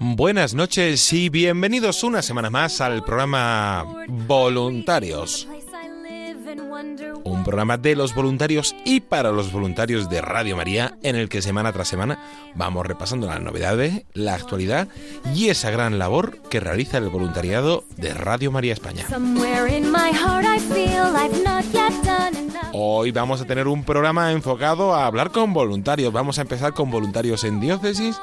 Buenas noches y bienvenidos una semana más al programa Voluntarios. Un programa de los voluntarios y para los voluntarios de Radio María en el que semana tras semana vamos repasando las novedades, la actualidad y esa gran labor que realiza el voluntariado de Radio María España. Hoy vamos a tener un programa enfocado a hablar con voluntarios. Vamos a empezar con voluntarios en diócesis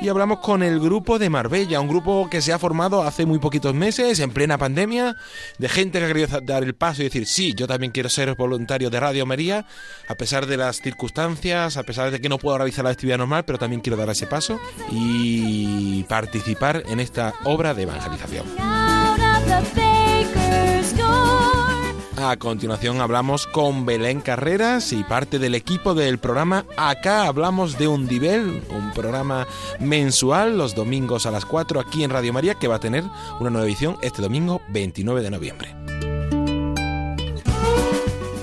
y hablamos con el grupo de Marbella, un grupo que se ha formado hace muy poquitos meses, en plena pandemia, de gente que ha querido dar el paso y decir, sí, yo también quiero ser voluntario de Radio María, a pesar de las circunstancias, a pesar de que no puedo realizar la actividad normal, pero también quiero dar ese paso y participar en esta obra de evangelización. A continuación hablamos con Belén Carreras y parte del equipo del programa Acá hablamos de un nivel, un programa mensual los domingos a las 4 aquí en Radio María que va a tener una nueva edición este domingo 29 de noviembre.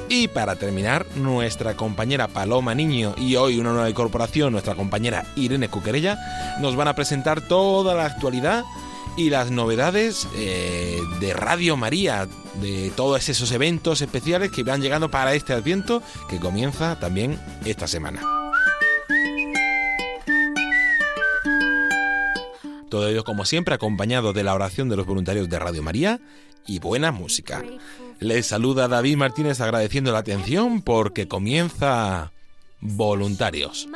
Y para terminar, nuestra compañera Paloma Niño y hoy una nueva incorporación, nuestra compañera Irene Cuquerella, nos van a presentar toda la actualidad y las novedades eh, de Radio María, de todos esos eventos especiales que van llegando para este Adviento que comienza también esta semana. Todo ello, como siempre, acompañado de la oración de los voluntarios de Radio María y buena música. Les saluda David Martínez agradeciendo la atención porque comienza Voluntarios.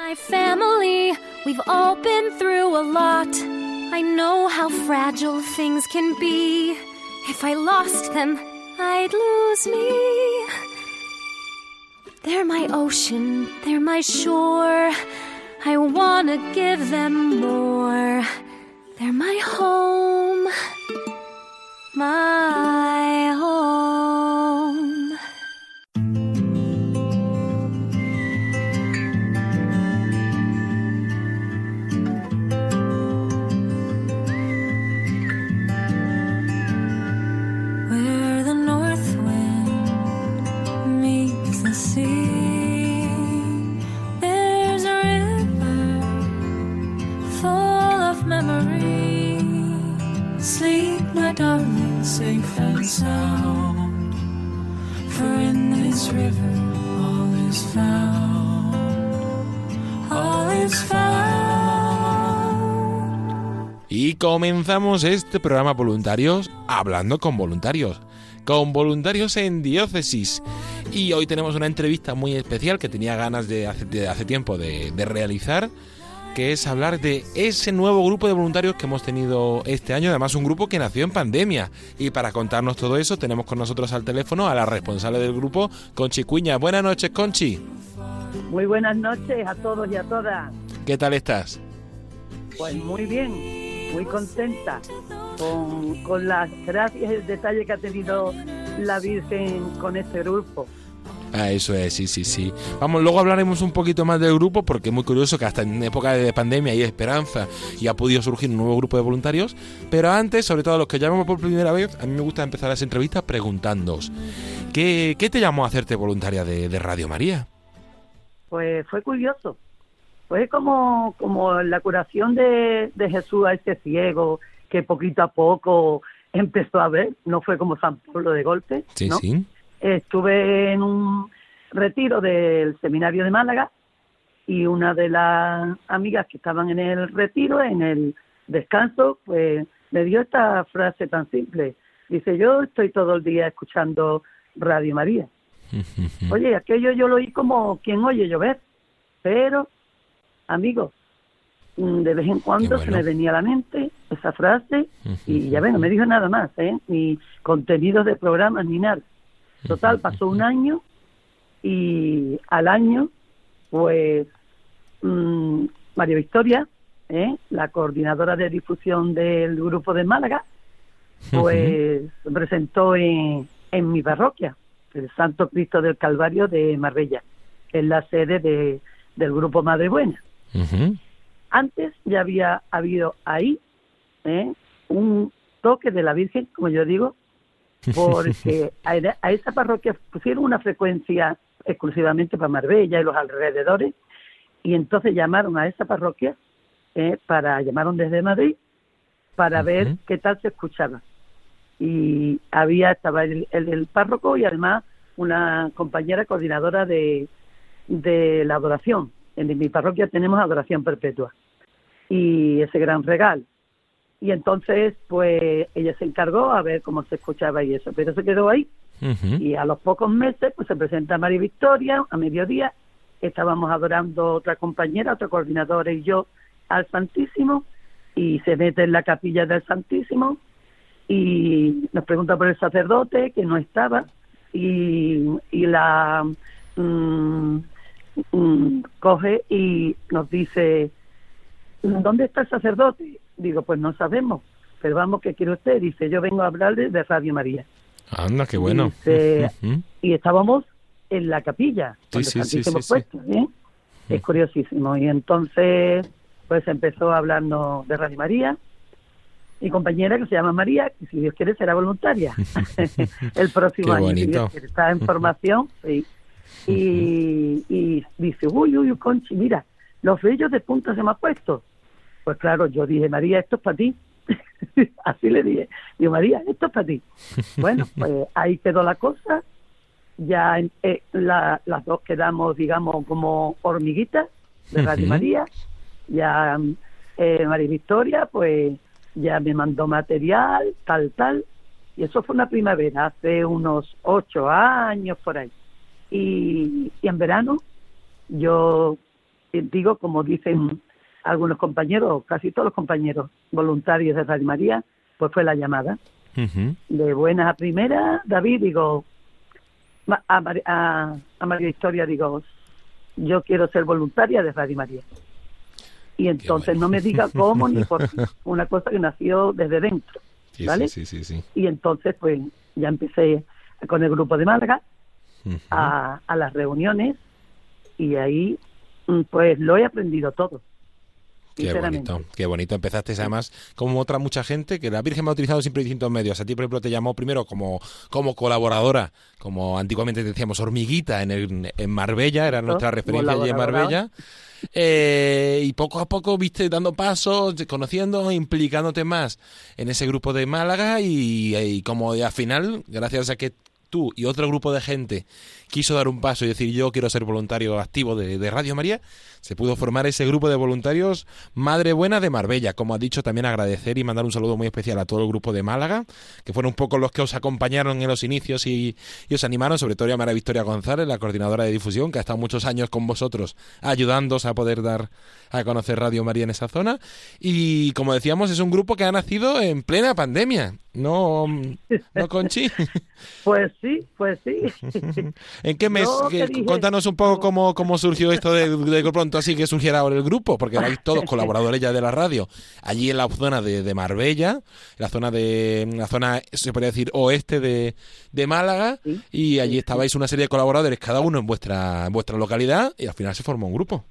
I know how fragile things can be. If I lost them, I'd lose me. They're my ocean, they're my shore. I wanna give them more. They're my home, my home. Comenzamos este programa voluntarios hablando con voluntarios, con voluntarios en diócesis. Y hoy tenemos una entrevista muy especial que tenía ganas de hace, tiempo de realizar que es hablar de ese nuevo grupo de voluntarios que hemos tenido este año, además un grupo que nació en pandemia. Y para contarnos todo eso tenemos con nosotros al teléfono a la responsable del grupo, Conchi Cuña. Buenas noches, Conchi. Muy buenas noches a todos y a todas. ¿Qué tal estás? Pues muy bien, muy contenta con, con las gracias y el detalle que ha tenido la Virgen con este grupo. Ah, eso es, sí, sí, sí. Vamos, luego hablaremos un poquito más del grupo porque es muy curioso que hasta en época de pandemia hay esperanza y ha podido surgir un nuevo grupo de voluntarios. Pero antes, sobre todo a los que llamamos por primera vez, a mí me gusta empezar las entrevistas preguntándoos, ¿qué, qué te llamó a hacerte voluntaria de, Radio María? Pues fue curioso. Fue como, como la curación de, de Jesús a este ciego que poquito a poco empezó a ver, no fue como San Pablo de golpe, Sí, ¿no? sí. Estuve en un retiro del seminario de Málaga y una de las amigas que estaban en el retiro, en el descanso, pues me dio esta frase tan simple. Dice, yo estoy todo el día escuchando Radio María. Oye, aquello yo lo oí como quien oye llover, pero, amigos, mm, de vez en cuando se me venía a la mente esa frase y ya ven, no me dijo nada más, ¿eh? ni contenidos de programas ni nada. Total, pasó un año y al año, pues, mm, María Victoria, ¿eh? la coordinadora de difusión del grupo de Málaga, pues se presentó en, en mi parroquia, el Santo Cristo del Calvario de Marbella, que es la sede de, del grupo Madre Buena. Antes ya había habido ahí ¿eh? un toque de la Virgen, como yo digo, porque a, esa parroquia pusieron una frecuencia exclusivamente para Marbella y los alrededores, y entonces llamaron a esa parroquia, ¿eh? para llamaron desde Madrid, para ver qué tal se escuchaba. Y había, estaba el, el, el párroco y además una compañera coordinadora de, de la adoración. En mi parroquia tenemos adoración perpetua y ese gran regalo. Y entonces, pues ella se encargó a ver cómo se escuchaba y eso, pero se quedó ahí. Y a los pocos meses, pues se presenta María Victoria a mediodía. Estábamos adorando otra compañera, otra coordinadora y yo al Santísimo y se mete en la capilla del Santísimo y nos pregunta por el sacerdote que no estaba y, y la mm, mm, coge y nos dice ¿dónde está el sacerdote? Digo, pues no sabemos, pero vamos, ¿qué quiere usted? Dice, yo vengo a hablarle de Radio María. Anda, qué bueno. Dice, y estábamos en la capilla, Sí, sí, sí, puesto, ¿eh? Es curiosísimo. Y entonces, pues empezó a hablarnos de Radio María. Mi compañera, que se llama María, que si Dios quiere será voluntaria el próximo Qué año. si. Dios quiere. Está en formación, sí. Y, y dice, uy, uy, Conchi, mira, los vellos de punta se me han puesto. Pues claro, yo dije, María, esto es para ti. Así le dije. Digo, María, esto es para ti. Bueno, pues ahí quedó la cosa. Ya eh, la- las dos quedamos, digamos, como hormiguitas de Radio Ujú. María. Ya eh, María Victoria, pues ya me mandó material, tal, tal. Y eso fue una primavera, hace unos ocho años por ahí. Y, y en verano, yo eh, digo, como dicen algunos compañeros, casi todos los compañeros voluntarios de Radio María, pues fue la llamada. De buenas a primeras, David, digo, a, Mar- a, a María Victoria, digo, yo quiero ser voluntaria de Radio María. Y entonces bueno. no me diga cómo ni por qué, una cosa que nació desde dentro. ¿Vale? sí, sí, sí. Y entonces, pues ya empecé con el grupo de Málaga A, a las reuniones y ahí, mm, pues lo he aprendido todo. Qué bonito, qué bonito. Empezaste además como otra mucha gente, que la Virgen me ha utilizado siempre distintos medios. A ti, por ejemplo, te llamó primero como, como colaboradora, como antiguamente decíamos hormiguita en, el, en Marbella, era nuestra referencia allí en. Marbella. Eh, y poco a poco viste dando pasos, conociendo, implicándote más en ese grupo de Málaga y, y como al final, gracias a que tú y otro grupo de gente quiso dar un paso y decir yo quiero ser voluntario activo de, de Radio María, se pudo formar ese grupo de voluntarios Madre Buena de Marbella. Como ha dicho, también agradecer y mandar un saludo muy especial a todo el grupo de Málaga, que fueron un poco los que os acompañaron en los inicios y, y os animaron, sobre todo a María Victoria González, la coordinadora de difusión, que ha estado muchos años con vosotros ayudándoos a poder dar a conocer Radio María en esa zona. Y como decíamos, es un grupo que ha nacido en plena pandemia. No, no Conchi. Pues sí, pues sí. ¿En qué mes? Yo Que- Cuéntanos un poco cómo, cómo surgió esto de, de pronto así que surgiera ahora el grupo, porque erais todos colaboradores ya de la radio. Allí en la zona de, de Marbella, la zona de, la zona, se podría decir, oeste de, de Málaga, Sí, y allí estabais una serie de colaboradores, cada uno en vuestra, en vuestra localidad, y al final se formó un grupo.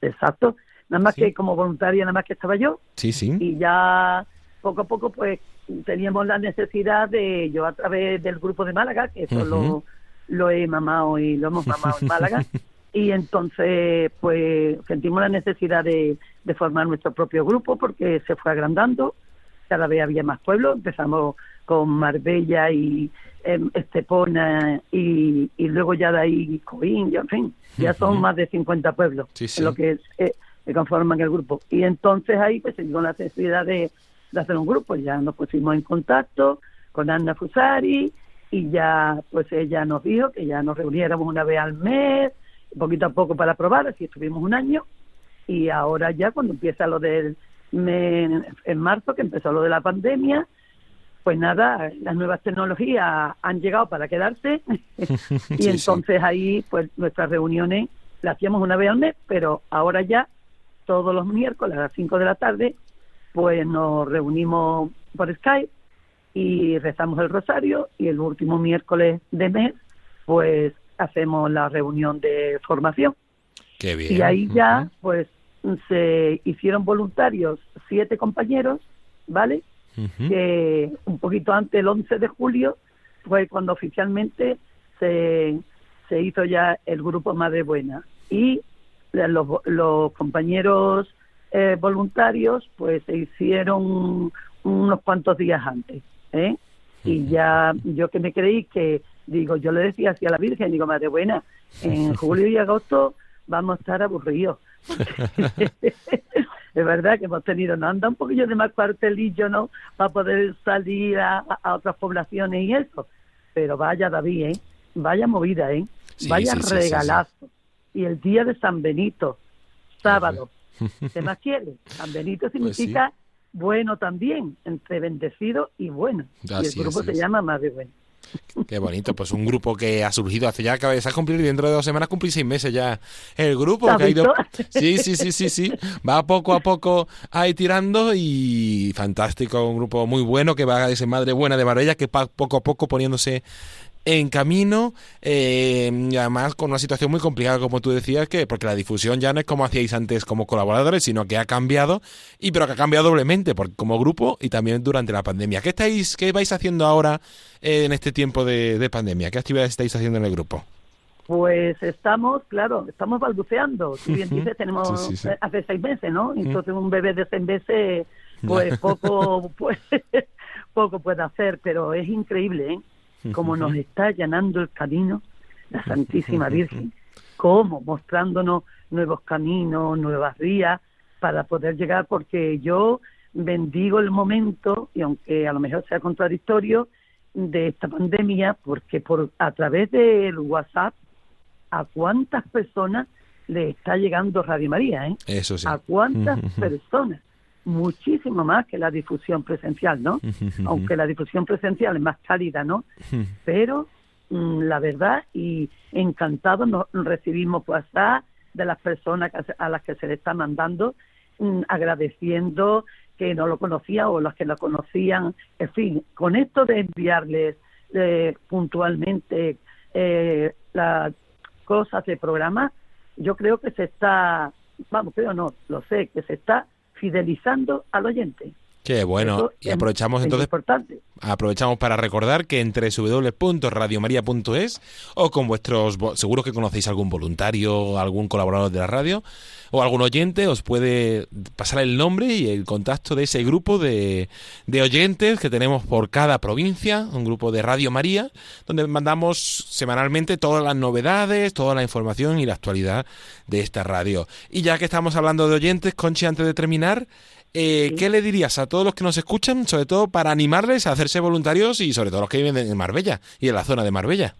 Exacto. Nada más Sí. que como voluntaria, nada más que estaba yo. Sí, sí. Y ya poco a poco, pues teníamos la necesidad de, yo a través del grupo de Málaga, que eso lo, Ujú. Lo he mamado y lo hemos mamado en Málaga. Y entonces, pues sentimos la necesidad de, de formar nuestro propio grupo porque se fue agrandando. Cada vez había más pueblos, empezamos con Marbella y em, Estepona y, y, luego ya de ahí Coín, en fin, ya son más de 50 pueblos lo que eh, conforman el grupo. Y entonces ahí pues se dio la necesidad de, de hacer un grupo, ya nos pusimos en contacto con Anna Fusari y ya pues ella nos dijo que ya nos reuniéramos una vez al mes, poquito a poco para probar, así estuvimos un año y ahora ya cuando empieza lo del en marzo que empezó lo de la pandemia, pues nada, las nuevas tecnologías han llegado para quedarse y entonces ahí pues nuestras reuniones las hacíamos una vez al mes, pero ahora ya todos los miércoles a las 5 de la tarde pues nos reunimos por Skype y rezamos el rosario y el último miércoles de mes pues hacemos la reunión de formación. Qué bien. Y ahí ya pues se hicieron voluntarios siete compañeros, ¿vale? Que un poquito antes, el 11 de julio, fue cuando oficialmente se, se hizo ya el grupo Madre Buena. Y los, los compañeros eh, voluntarios, pues se hicieron unos cuantos días antes, ¿eh? Y ya yo que me creí que, digo, yo le decía así a la Virgen, digo, Madre Buena, en julio y agosto vamos a estar aburridos. es verdad que hemos tenido, no anda un poquillo de más cuartelillo, ¿no? Para poder salir a, otras poblaciones y eso. Pero vaya, David, ¿eh? Vaya movida, ¿eh? vaya regalazo. y el día de San Benito, sábado. ¿Qué más quiere? San Benito pues significa bueno también, entre bendecido y bueno. y el grupo se llama Más de Bueno. Qué bonito, pues un grupo que ha surgido hace ya, que se ha cumplido dentro de dos semanas, cumplí seis meses ya el grupo. Que ha ido, sí, sí, sí, sí, sí, va poco a poco ahí tirando y fantástico, un grupo muy bueno que va a ese madre buena de Marbella que va poco a poco poniéndose en camino eh, y además con una situación muy complicada como tú decías que porque la difusión ya no es como hacíais antes como colaboradores sino que ha cambiado y pero que ha cambiado doblemente porque, como grupo y también durante la pandemia. ¿qué estáis qué vais haciendo ahora eh, en este tiempo de, pandemia qué actividades estáis haciendo en el grupo pues estamos, claro, estamos balbuceando. Si bien dices, tenemos eh, hace seis meses, ¿no? Entonces un bebé de seis meses, pues poco, pues, poco puede hacer, pero es increíble, ¿eh? Como nos está allanando el camino la Santísima Virgen, cómo mostrándonos nuevos caminos, nuevas vías para poder llegar, porque yo bendigo el momento, y aunque a lo mejor sea contradictorio, de esta pandemia, porque por a través del WhatsApp, a cuántas personas le está llegando Radio María, ¿eh? Eso sí. A cuántas personas muchísimo más que la difusión presencial, ¿no? Aunque la difusión presencial es más cálida, ¿no? Pero mm, la verdad y encantado nos recibimos WhatsApp de las personas a las que se le está mandando mm, agradeciendo que no lo conocían o las que lo conocían, en fin, con esto de enviarles eh, puntualmente eh, las cosas de programa, yo creo que se está, vamos, creo no, lo sé, que se está fidelizando al oyente. Qué bueno. y aprovechamos entonces. Aprovechamos para recordar que entre www.radiomaria.es o con vuestros. Seguro que conocéis algún voluntario, algún colaborador de la radio o algún oyente, os puede pasar el nombre y el contacto de ese grupo de, de oyentes que tenemos por cada provincia, un grupo de Radio María, donde mandamos semanalmente todas las novedades, toda la información y la actualidad de esta radio. Y ya que estamos hablando de oyentes, Conchi, antes de terminar. Eh, ¿Qué le dirías a todos los que nos escuchan, sobre todo para animarles a hacerse voluntarios y sobre todo los que viven en Marbella y en la zona de Marbella?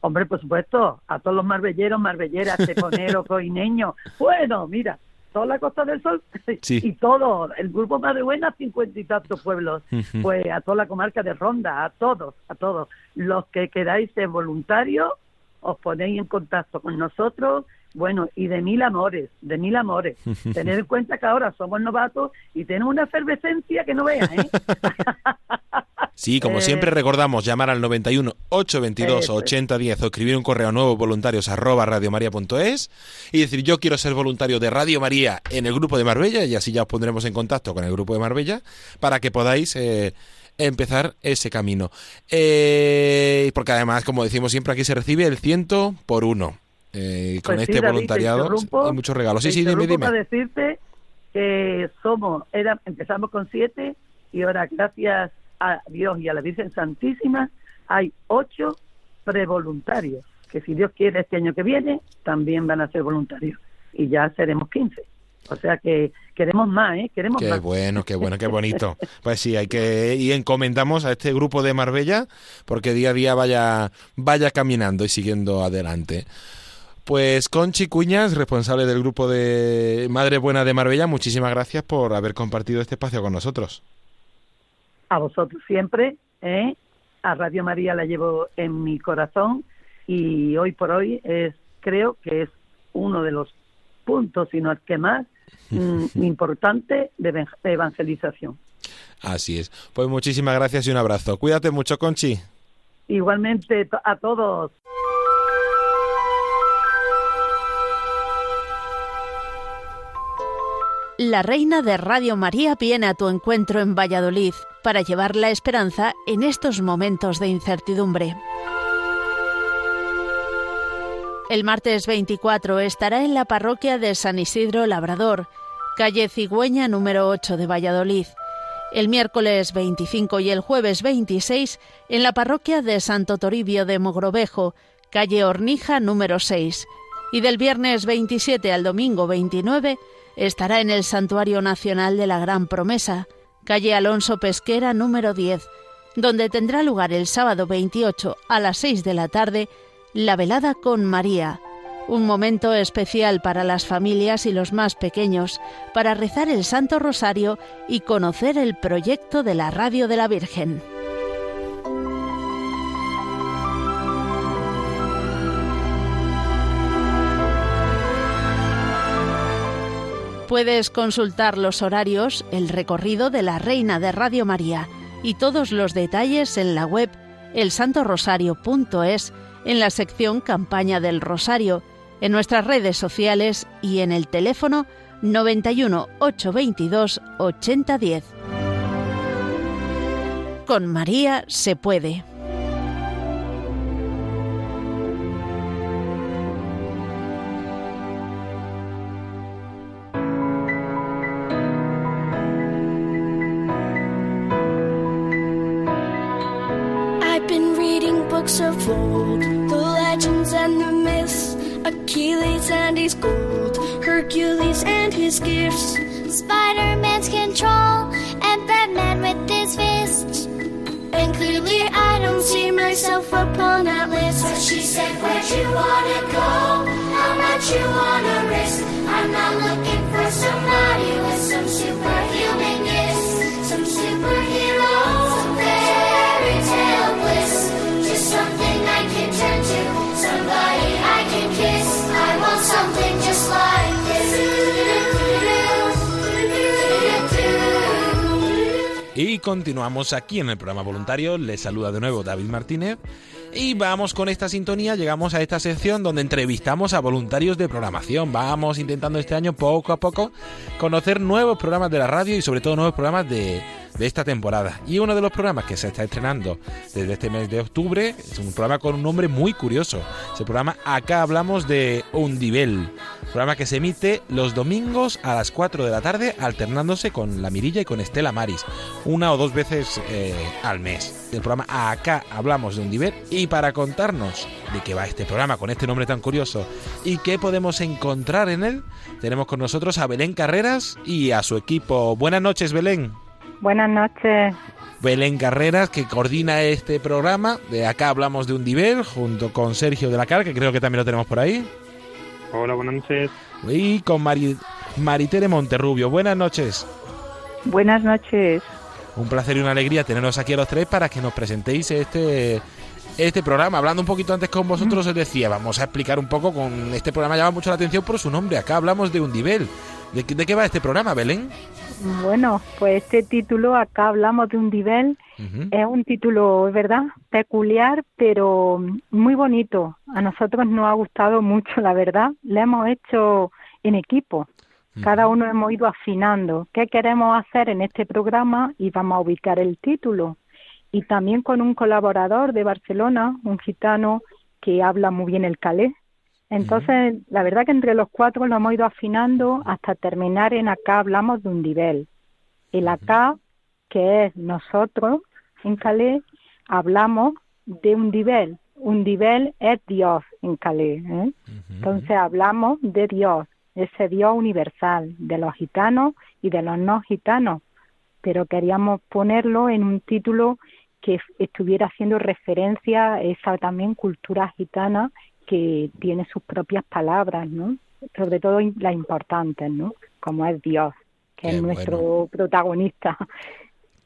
Hombre, por supuesto, a todos los marbelleros, marbelleras, teponeros, coineños. Bueno, mira, toda la Costa del Sol y todo, el grupo Madre Buena, cincuenta y tantos pueblos, pues a toda la comarca de Ronda, a todos, a todos. Los que queráis ser voluntarios, os ponéis en contacto con nosotros bueno, y de mil amores, de mil amores. Tener en cuenta que ahora somos novatos y tenemos una efervescencia que no veas, ¿eh? Sí, como siempre eh, recordamos llamar al 91 822 8010 o escribir un correo nuevo voluntarios arroba radiomaria.es y decir yo quiero ser voluntario de Radio María en el grupo de Marbella y así ya os pondremos en contacto con el grupo de Marbella para que podáis eh, empezar ese camino. Eh, porque además, como decimos siempre, aquí se recibe el ciento por uno. Eh, con pues este voluntariado hay muchos regalos. Sí, sí, dime, dime. Para decirte que somos, era, empezamos con siete y ahora gracias a Dios y a la Virgen Santísima hay ocho prevoluntarios, que si Dios quiere este año que viene también van a ser voluntarios y ya seremos 15. O sea que queremos más, ¿eh? Queremos qué bueno, qué bueno, qué bonito. Pues sí, hay que y encomendamos a este grupo de Marbella porque día a día vaya vaya caminando y siguiendo adelante. Pues Conchi Cuñas, responsable del grupo de Madre Buena de Marbella, muchísimas gracias por haber compartido este espacio con nosotros. A vosotros siempre, ¿eh? A Radio María la llevo en mi corazón y hoy por hoy es creo que es uno de los puntos, sino el que más mm, importante de evangelización. Así es. Pues muchísimas gracias y un abrazo. Cuídate mucho, Conchi. Igualmente a todos. La reina de Radio María viene a tu encuentro en Valladolid para llevar la esperanza en estos momentos de incertidumbre. El martes 24 estará en la parroquia de San Isidro Labrador, calle Cigüeña número 8 de Valladolid. El miércoles 25 y el jueves 26 en la parroquia de Santo Toribio de Mogrovejo, calle Hornija número 6. Y del viernes 27 al domingo 29 estará en el Santuario Nacional de la Gran Promesa, calle Alonso Pesquera número 10, donde tendrá lugar el sábado 28 a las 6 de la tarde la velada con María, un momento especial para las familias y los más pequeños, para rezar el Santo Rosario y conocer el proyecto de la Radio de la Virgen. Puedes consultar los horarios, el recorrido de la Reina de Radio María y todos los detalles en la web elsantorosario.es en la sección Campaña del Rosario, en nuestras redes sociales y en el teléfono 91 822 8010. Con María se puede. Hercules and his gifts, Spider Man's control, and Batman with his fists. And clearly, I don't see myself upon that list. But she said, Where'd you wanna go? How much you wanna risk? I'm not looking for somebody with some superhuman something Y continuamos aquí en el programa voluntario. Les saluda de nuevo David Martínez. Y vamos con esta sintonía, llegamos a esta sección donde entrevistamos a voluntarios de programación. Vamos intentando este año poco a poco conocer nuevos programas de la radio y sobre todo nuevos programas de, de esta temporada. Y uno de los programas que se está estrenando desde este mes de octubre es un programa con un nombre muy curioso. Ese programa Acá hablamos de Undivel. Programa que se emite los domingos a las 4 de la tarde alternándose con La Mirilla y con Estela Maris. Una o dos veces eh, al mes. El programa Acá hablamos de Undivel. Y para contarnos de qué va este programa con este nombre tan curioso y qué podemos encontrar en él, tenemos con nosotros a Belén Carreras y a su equipo. Buenas noches, Belén. Buenas noches. Belén Carreras, que coordina este programa. De acá hablamos de un nivel, junto con Sergio de la Car, que creo que también lo tenemos por ahí. Hola, buenas noches. Y con Mari, Maritere Monterrubio. Buenas noches. Buenas noches. Un placer y una alegría tenernos aquí a los tres para que nos presentéis este, este programa. Hablando un poquito antes con vosotros, os decía, vamos a explicar un poco con este programa, llama mucho la atención por su nombre. Acá hablamos de un nivel. ¿De, qué va este programa, Belén? Bueno, pues este título, acá hablamos de un nivel, es un título, es verdad, peculiar, pero muy bonito. A nosotros nos ha gustado mucho, la verdad. Le hemos hecho en equipo. Cada uno hemos ido afinando qué queremos hacer en este programa y vamos a ubicar el título. Y también con un colaborador de Barcelona, un gitano que habla muy bien el calé, entonces, la verdad que entre los cuatro lo hemos ido afinando hasta terminar en acá hablamos de un nivel. El acá que es nosotros en Calais hablamos de un nivel. Un nivel es Dios en Calais. ¿eh? Entonces hablamos de Dios, ese Dios universal, de los gitanos y de los no gitanos. Pero queríamos ponerlo en un título que estuviera haciendo referencia a esa también cultura gitana que tiene sus propias palabras, ¿no? Sobre todo las importantes, ¿no? Como es Dios, que es nuestro protagonista.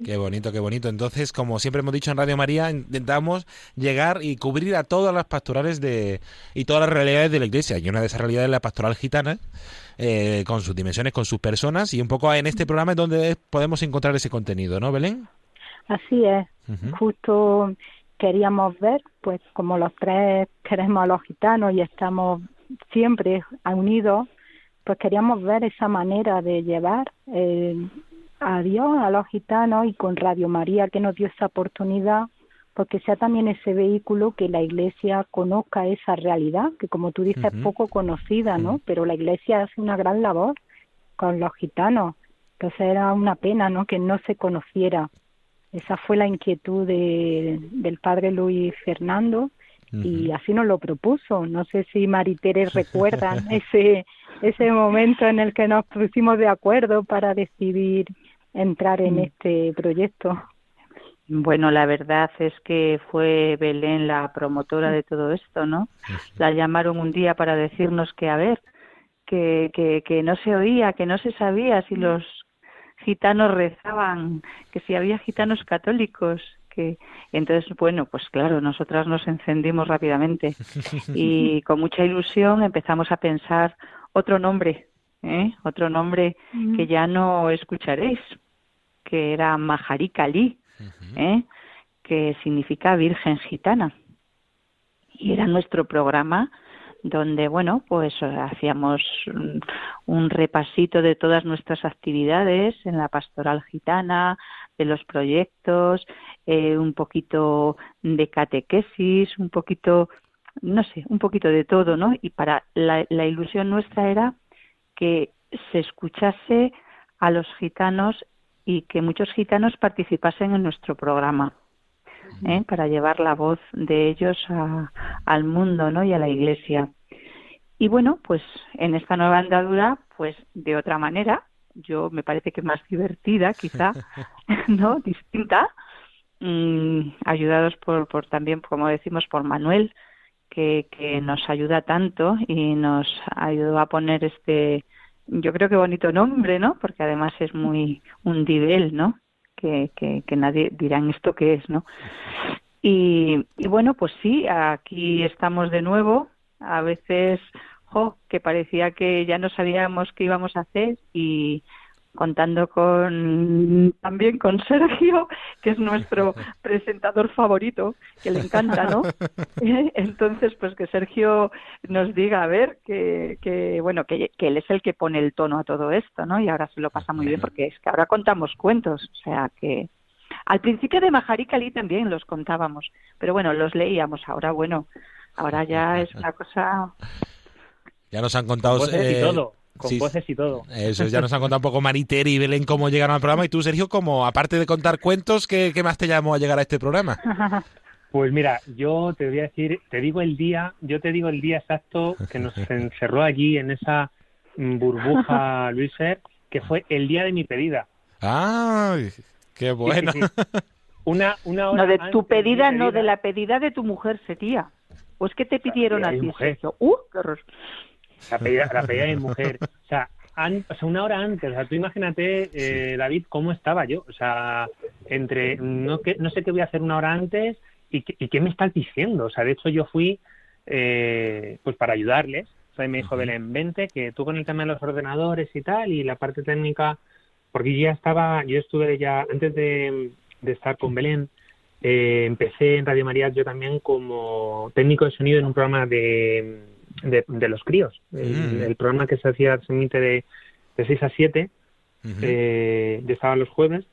Qué bonito, qué bonito. Entonces, como siempre hemos dicho en Radio María, intentamos llegar y cubrir a todas las pastorales de y todas las realidades de la Iglesia. Y una de esas realidades es la pastoral gitana, eh, con sus dimensiones, con sus personas, y un poco en este programa es donde podemos encontrar ese contenido, ¿no, Belén? Así es. Justo queríamos ver, pues como los tres queremos a los gitanos y estamos siempre unidos, pues queríamos ver esa manera de llevar eh, a Dios, a los gitanos y con Radio María que nos dio esa oportunidad, porque sea también ese vehículo que la Iglesia conozca esa realidad, que como tú dices, es poco conocida, ¿no? Pero la Iglesia hace una gran labor con los gitanos. Entonces era una pena, ¿no? Que no se conociera. Esa fue la inquietud de, del padre Luis Fernando y así nos lo propuso. No sé si Maritere recuerdan ese, ese momento en el que nos pusimos de acuerdo para decidir entrar en mm. este proyecto. Bueno, la verdad es que fue Belén la promotora de todo esto, ¿no? La llamaron un día para decirnos que, a ver, que, que, que no se oía, que no se sabía si los gitanos rezaban, que si había gitanos católicos, que entonces bueno pues claro nosotras nos encendimos rápidamente y con mucha ilusión empezamos a pensar otro nombre ¿eh? otro nombre que ya no escucharéis que era Mahari Kali ¿eh? que significa Virgen Gitana y era nuestro programa donde bueno pues hacíamos un repasito de todas nuestras actividades en la pastoral gitana de los proyectos eh, un poquito de catequesis un poquito no sé un poquito de todo no y para la, la ilusión nuestra era que se escuchase a los gitanos y que muchos gitanos participasen en nuestro programa ¿eh? para llevar la voz de ellos al mundo ¿no? y a la iglesia. Y bueno, pues en esta nueva andadura, pues de otra manera, yo me parece que más divertida quizá, ¿no? Distinta, mm, ayudados por, por también, como decimos, por Manuel, que, que nos ayuda tanto y nos ayudó a poner este, yo creo que bonito nombre, ¿no? Porque además es muy un nivel, ¿no? Que, que, que nadie dirán esto qué es, ¿no? Y, y, bueno, pues sí, aquí estamos de nuevo. A veces, jo, que parecía que ya no sabíamos qué íbamos a hacer y, contando con también con Sergio, que es nuestro presentador favorito, que le encanta, ¿no? Entonces, pues que Sergio nos diga, a ver, que, que bueno, que, que, él es el que pone el tono a todo esto, ¿no? Y ahora se lo pasa muy bien porque es que ahora contamos cuentos, o sea que al principio de Mahari Kali también los contábamos, pero bueno, los leíamos, ahora bueno, ahora ya es una cosa... Ya nos han contado... Eh, todo con voces y todo. Eso, ya nos han contado un poco Mariter y Belén cómo llegaron al programa. Y tú, Sergio, como aparte de contar cuentos, ¿qué, más te llamó a llegar a este programa? Pues mira, yo te voy a decir, te digo el día, yo te digo el día exacto que nos encerró allí en esa burbuja, Luiser, que fue el día de mi pedida. ¡Ay! ¡Qué bueno! Una, una hora no, de tu pedida, no, de la pedida de tu mujer sería. ¿O es que te pidieron a ti, Sergio? ¡Uh, qué horror! La pedida, la pedida de mi mujer. O sea, o sea, una hora antes, o sea, tú imagínate, eh, David, cómo estaba yo. O sea, entre no, que, no sé qué voy a hacer una hora antes y, y qué me estás diciendo. O sea, de hecho yo fui eh, pues para ayudarles. O sea, me dijo, Belén, vente, que tú con el tema de los ordenadores y tal, y la parte técnica, porque yo ya estaba, yo estuve ya, antes de, de estar con Belén, eh, empecé en Radio María yo también como técnico de sonido en un programa de de, los críos. Mm. El, programa que se hacía se emite de, de 6 a 7, eh, yo estaba los jueves.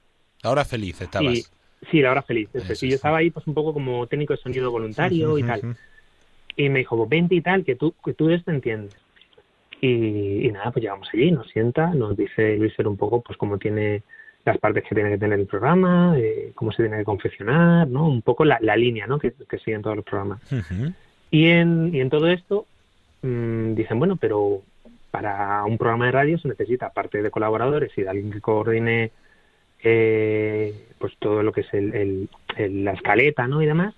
La hora feliz estabas. sí, la hora feliz. y yo estaba ahí pues un poco como técnico de sonido voluntario y tal. Y me dijo, pues vente y tal, que tú, que tú esto entiendes. Y, nada, pues llegamos allí, nos sienta, nos dice Luis un poco pues cómo tiene las partes que tiene que tener el programa, cómo se tiene que confeccionar, ¿no? Un poco la, línea, ¿no? Que, siguen todos los programas. y, en, y en todo esto mmm, dicen, bueno, pero para un programa de radio se necesita, aparte de colaboradores y de alguien que coordine eh, pues todo lo que es el, la escaleta, ¿no? Y demás,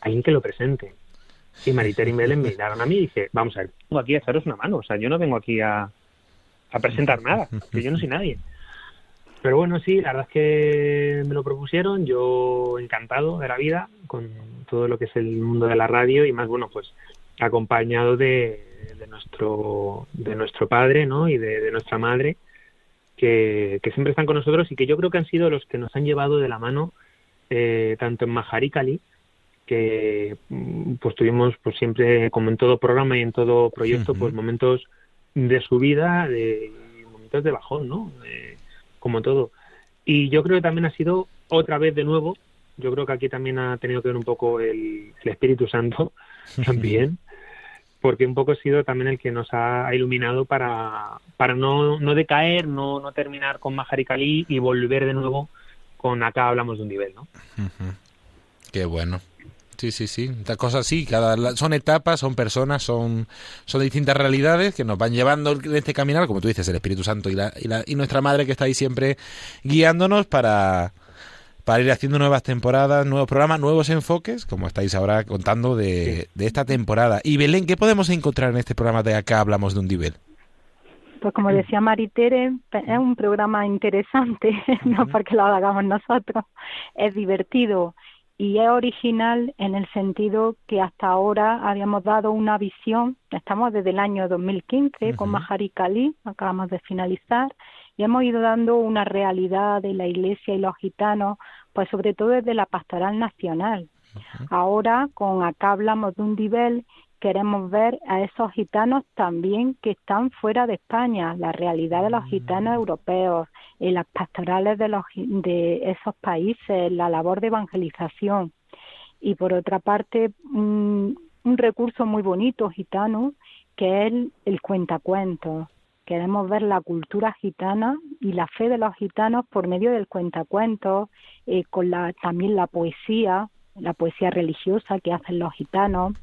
alguien que lo presente. Y Mariter y Melen me miraron a mí y dije, vamos a ver, vengo aquí a echaros una mano, o sea, yo no vengo aquí a, a presentar nada, que yo no soy nadie. Pero bueno, sí, la verdad es que me lo propusieron, yo encantado de la vida con todo lo que es el mundo de la radio y más, bueno, pues acompañado de, de nuestro, de nuestro padre ¿no? y de, nuestra madre, que, que, siempre están con nosotros y que yo creo que han sido los que nos han llevado de la mano eh, tanto en Mahari Cali, que mm, pues tuvimos pues siempre, como en todo programa y en todo proyecto, pues momentos de subida, de momentos de bajón, ¿no? como todo. Y yo creo que también ha sido otra vez de nuevo, yo creo que aquí también ha tenido que ver un poco el, el Espíritu Santo también, porque un poco ha sido también el que nos ha iluminado para, para no, no decaer, no, no terminar con Majaricalí y volver de nuevo con acá hablamos de un nivel, ¿no? Qué bueno. Sí, sí, sí. Estas cosas sí, cada, son etapas, son personas, son, son distintas realidades que nos van llevando en este caminar, como tú dices, el Espíritu Santo y, la, y, la, y nuestra Madre que está ahí siempre guiándonos para, para ir haciendo nuevas temporadas, nuevos programas, nuevos enfoques, como estáis ahora contando de, esta temporada. Y Belén, ¿qué podemos encontrar en este programa de acá hablamos de un nivel? Pues como decía Maritere, es un programa interesante, no porque lo hagamos nosotros, es divertido y es original en el sentido que hasta ahora habíamos dado una visión, estamos desde el año 2015 con Mahari Kali, acabamos de finalizar, y hemos ido dando una realidad de la iglesia y los gitanos, pues sobre todo desde la pastoral nacional. Ahora, con acá hablamos de un nivel, queremos ver a esos gitanos también que están fuera de España, la realidad de los gitanos europeos, y las pastorales de, los, de esos países, la labor de evangelización. Y por otra parte, un, un recurso muy bonito gitano, que es el, el cuentacuentos queremos ver la cultura gitana y la fe de los gitanos por medio del cuentacuentos, eh, con la, también la poesía, la poesía religiosa que hacen los gitanos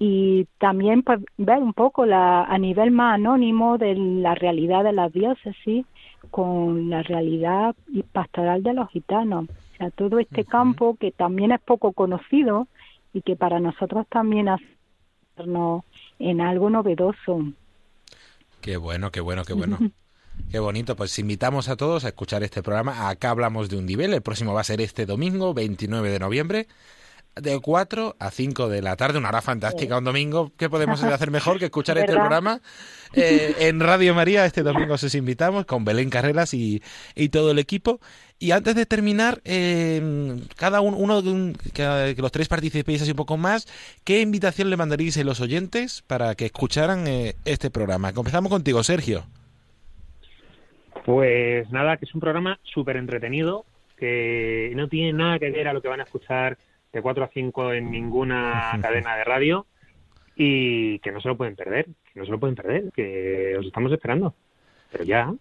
y también pues, ver un poco la, a nivel más anónimo de la realidad de las diócesis con la realidad pastoral de los gitanos. O sea, todo este campo que también es poco conocido y que para nosotros también hace en algo novedoso. Qué bueno, qué bueno, qué bueno. Qué bonito, pues invitamos a todos a escuchar este programa. Acá hablamos de un nivel. El próximo va a ser este domingo, 29 de noviembre, de 4 a 5 de la tarde. Una hora fantástica, un domingo. ¿Qué podemos hacer mejor que escuchar este programa? Eh, en Radio María, este domingo os invitamos con Belén Carreras y, y todo el equipo. Y antes de terminar, eh, cada uno, de que, los tres participéis así un poco más, ¿qué invitación le mandaríais a los oyentes para que escucharan eh, este programa? Empezamos contigo, Sergio. Pues nada, que es un programa súper entretenido, que no tiene nada que ver a lo que van a escuchar de 4 a 5 en ninguna cadena de radio y que no se lo pueden perder, que no se lo pueden perder, que os estamos esperando. Pero ya,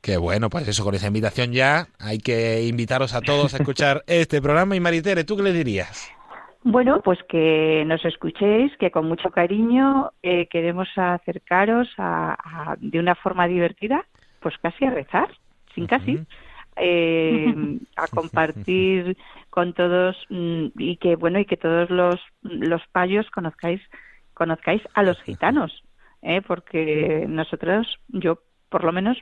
Qué bueno, pues eso, con esa invitación ya hay que invitaros a todos a escuchar este programa. Y Maritere, ¿tú qué le dirías? Bueno, pues que nos escuchéis, que con mucho cariño eh, queremos acercaros a, de una forma divertida, pues casi a rezar, sin casi, eh, a compartir con todos mm, y que bueno y que todos los los payos conozcáis conozcáis a los gitanos, ¿eh? porque nosotros, yo por lo menos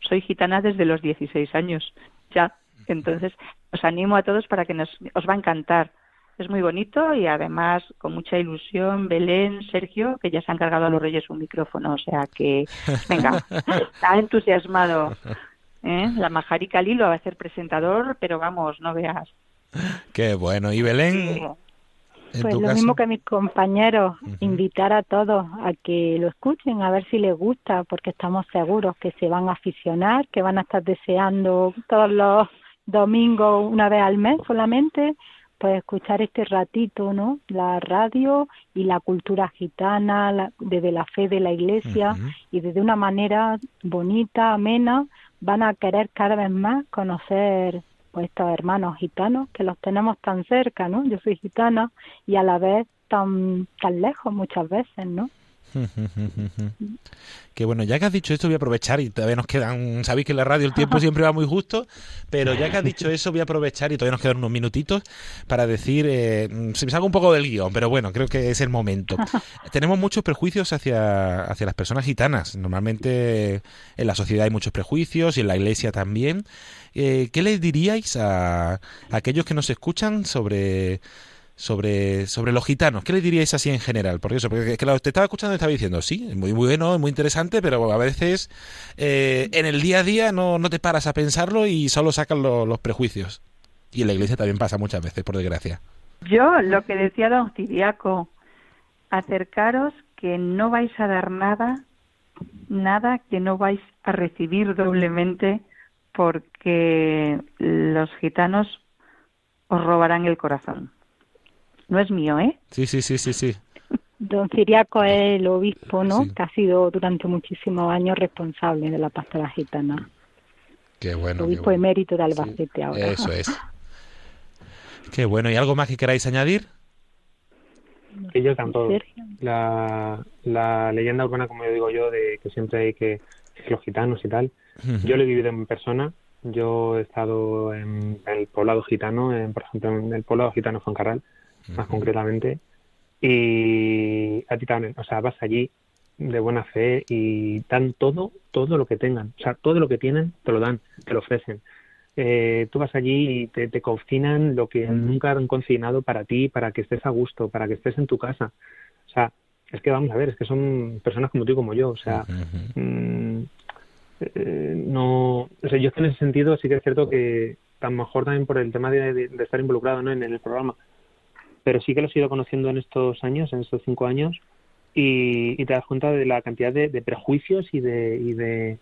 soy gitana desde los 16 años, ya. Entonces, os animo a todos para que nos, os va a encantar. Es muy bonito y además con mucha ilusión, Belén, Sergio, que ya se han cargado a los reyes un micrófono, o sea que, venga, está entusiasmado. ¿Eh? La Majarica Lilo va a ser presentador, pero vamos, no veas. Qué bueno. ¿Y Belén? Pues lo mismo que mis compañeros, invitar a todos a que lo escuchen, a ver si les gusta, porque estamos seguros que se van a aficionar, que van a estar deseando todos los domingos una vez al mes solamente, pues escuchar este ratito, ¿no? La radio y la cultura gitana, desde la fe de la iglesia y desde una manera bonita, amena, van a querer cada vez más conocer pues estos hermanos gitanos que los tenemos tan cerca, ¿no? Yo soy gitana y a la vez tan tan lejos muchas veces, ¿no? que bueno, ya que has dicho esto voy a aprovechar y todavía nos quedan, sabéis que en la radio el tiempo siempre va muy justo, pero ya que has dicho eso voy a aprovechar y todavía nos quedan unos minutitos para decir, eh, se me salga un poco del guion, pero bueno, creo que es el momento. Tenemos muchos prejuicios hacia, hacia las personas gitanas, normalmente en la sociedad hay muchos prejuicios y en la iglesia también. Eh, ¿Qué les diríais a aquellos que nos escuchan sobre sobre, sobre los gitanos. ¿Qué le diríais así en general? Porque eso, porque que te estaba escuchando y estaba diciendo, sí, es muy bueno, es muy interesante, pero a veces eh, en el día a día no, no te paras a pensarlo y solo sacan los prejuicios. Y en la iglesia también pasa muchas veces, por desgracia. Yo, lo que decía don Ciriaco, acercaros que no vais a dar nada, nada que no vais a recibir doblemente porque los gitanos os robarán el corazón no es mío, ¿eh? Sí, sí, sí, sí, sí. Don Ciriaco es el obispo, ¿no? Que ha sido durante muchísimos años responsable de la pastora gitana. Qué bueno. El obispo emérito de Albacete ahora. Eso es. Qué bueno. ¿Y algo más que queráis añadir? Que yo tanto la, la leyenda urbana, como yo digo yo, de que siempre hay que los gitanos y tal. Yo lo he vivido en persona. Yo he estado en, el poblado gitano, en, por ejemplo, en el poblado gitano Foncarral más concretamente. Y a ti también, o sea, vas allí de buena fe y dan todo, todo lo que tengan. O sea, todo lo que tienen te lo dan, te lo ofrecen. Eh, tú vas allí y te, te, cocinan lo que nunca han cocinado para ti, para que estés a gusto, para que estés en tu casa. O sea, es que vamos a ver, es que son personas como tú y como yo. O sea, mm, eh, no. O sea, yo en ese sentido sí que es cierto que a lo mejor también por el tema de, de, estar involucrado ¿no? en, el programa, pero sí que los he ido conociendo en estos años, en estos cinco años, y, te das cuenta de la cantidad de, prejuicios y de, y de,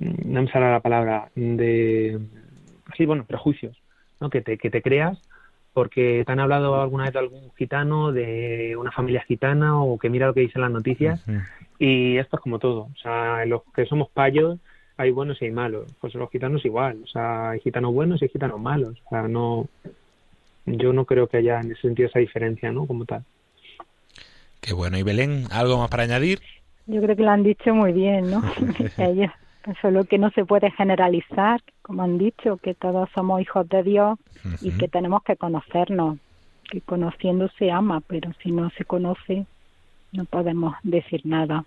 mm, no me sale la palabra, de, sí, bueno, prejuicios, ¿no? que, te, que te creas porque te han hablado alguna vez de algún gitano, de una familia gitana o que mira lo que dicen las noticias y esto es como todo, o sea, los que somos payos hay buenos y hay malos, pues los gitanos igual, o sea, hay gitanos buenos y hay gitanos malos, o sea, no, yo no creo que haya en ese sentido esa diferencia, ¿no? Como tal. Qué bueno. ¿Y Belén, algo más para añadir? Yo creo que lo han dicho muy bien, ¿no? Ellos. Solo que no se puede generalizar, como han dicho, que todos somos hijos de Dios y que tenemos que conocernos, que conociendo se ama, pero si no se conoce, no podemos decir nada.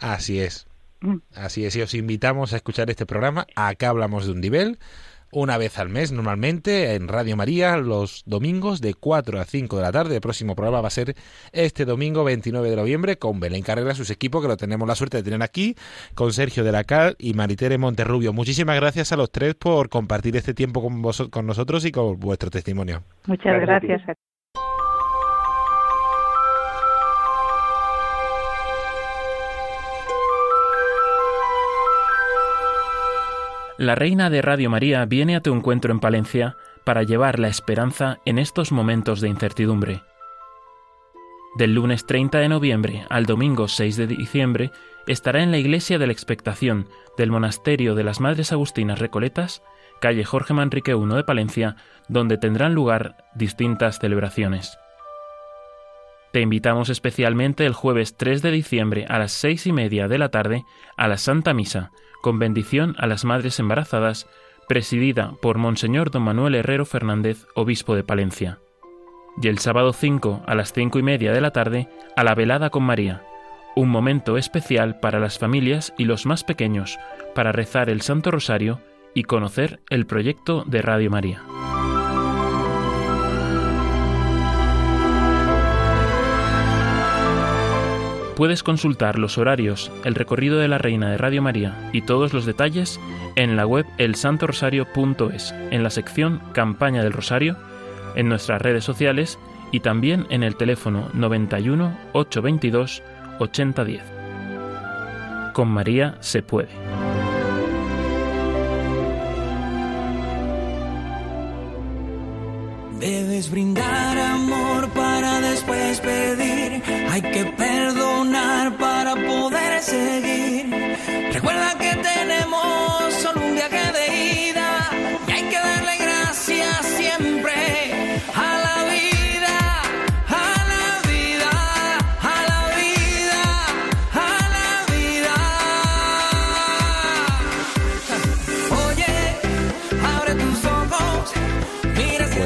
Así es. Mm. Así es, y os invitamos a escuchar este programa. Acá hablamos de un nivel una vez al mes normalmente en Radio María los domingos de 4 a 5 de la tarde. El próximo programa va a ser este domingo 29 de noviembre con Belén Carrera, sus equipos, que lo tenemos la suerte de tener aquí, con Sergio de la Cal y Maritere Monterrubio. Muchísimas gracias a los tres por compartir este tiempo con, vos, con nosotros y con vuestro testimonio. Muchas gracias. La Reina de Radio María viene a tu encuentro en Palencia para llevar la esperanza en estos momentos de incertidumbre. Del lunes 30 de noviembre al domingo 6 de diciembre estará en la Iglesia de la Expectación del Monasterio de las Madres Agustinas Recoletas, calle Jorge Manrique I de Palencia, donde tendrán lugar distintas celebraciones. Te invitamos especialmente el jueves 3 de diciembre a las seis y media de la tarde a la Santa Misa, con bendición a las madres embarazadas, presidida por Monseñor Don Manuel Herrero Fernández, obispo de Palencia. Y el sábado 5 a las cinco y media de la tarde a la velada con María, un momento especial para las familias y los más pequeños para rezar el Santo Rosario y conocer el proyecto de Radio María. Puedes consultar los horarios, el recorrido de la Reina de Radio María y todos los detalles en la web elsantorosario.es, en la sección Campaña del Rosario, en nuestras redes sociales y también en el teléfono 91 822 8010. Con María se puede. Puedes brindar amor para después pedir. Hay que perdonar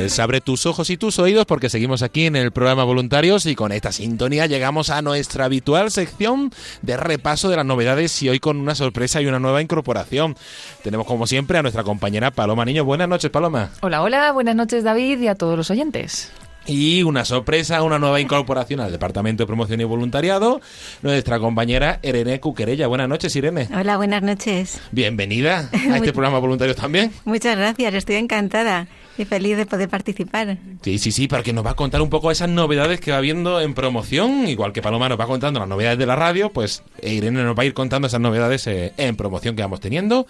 Pues abre tus ojos y tus oídos porque seguimos aquí en el programa Voluntarios y con esta sintonía llegamos a nuestra habitual sección de repaso de las novedades y hoy con una sorpresa y una nueva incorporación. Tenemos como siempre a nuestra compañera Paloma Niño. Buenas noches, Paloma. Hola, hola, buenas noches David y a todos los oyentes. Y una sorpresa, una nueva incorporación al Departamento de Promoción y Voluntariado, nuestra compañera Irene Cuquerella. Buenas noches, Irene. Hola, buenas noches. Bienvenida a este programa Voluntarios también. Muchas gracias, estoy encantada y feliz de poder participar. Sí, sí, sí, porque nos va a contar un poco esas novedades que va viendo en promoción, igual que Paloma nos va contando las novedades de la radio, pues Irene nos va a ir contando esas novedades eh, en promoción que vamos teniendo.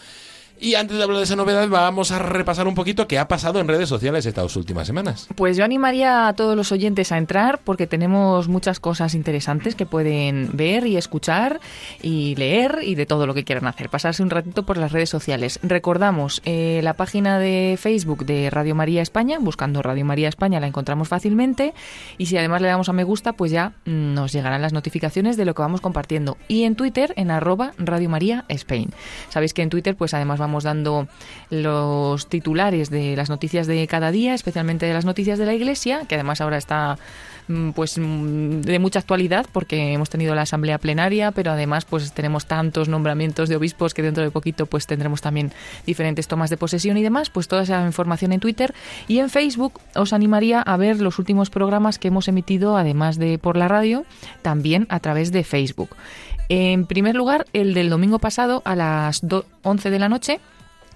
Y antes de hablar de esa novedad, vamos a repasar un poquito qué ha pasado en redes sociales estas últimas semanas. Pues yo animaría a todos los oyentes a entrar porque tenemos muchas cosas interesantes que pueden ver y escuchar y leer y de todo lo que quieran hacer. Pasarse un ratito por las redes sociales. Recordamos eh, la página de Facebook de Radio María España. Buscando Radio María España la encontramos fácilmente. Y si además le damos a me gusta, pues ya nos llegarán las notificaciones de lo que vamos compartiendo. Y en Twitter, en arroba Radio María Spain. Sabéis que en Twitter, pues además vamos dando los titulares de las noticias de cada día, especialmente de las noticias de la Iglesia, que además ahora está mm, pues mm, de mucha actualidad porque hemos tenido la asamblea plenaria, pero además pues tenemos tantos nombramientos de obispos que dentro de poquito pues tendremos también diferentes tomas de posesión y demás, pues toda esa información en Twitter y en Facebook os animaría a ver los últimos programas que hemos emitido además de por la radio, también a través de Facebook. En primer lugar, el del domingo pasado a las 11 de la noche,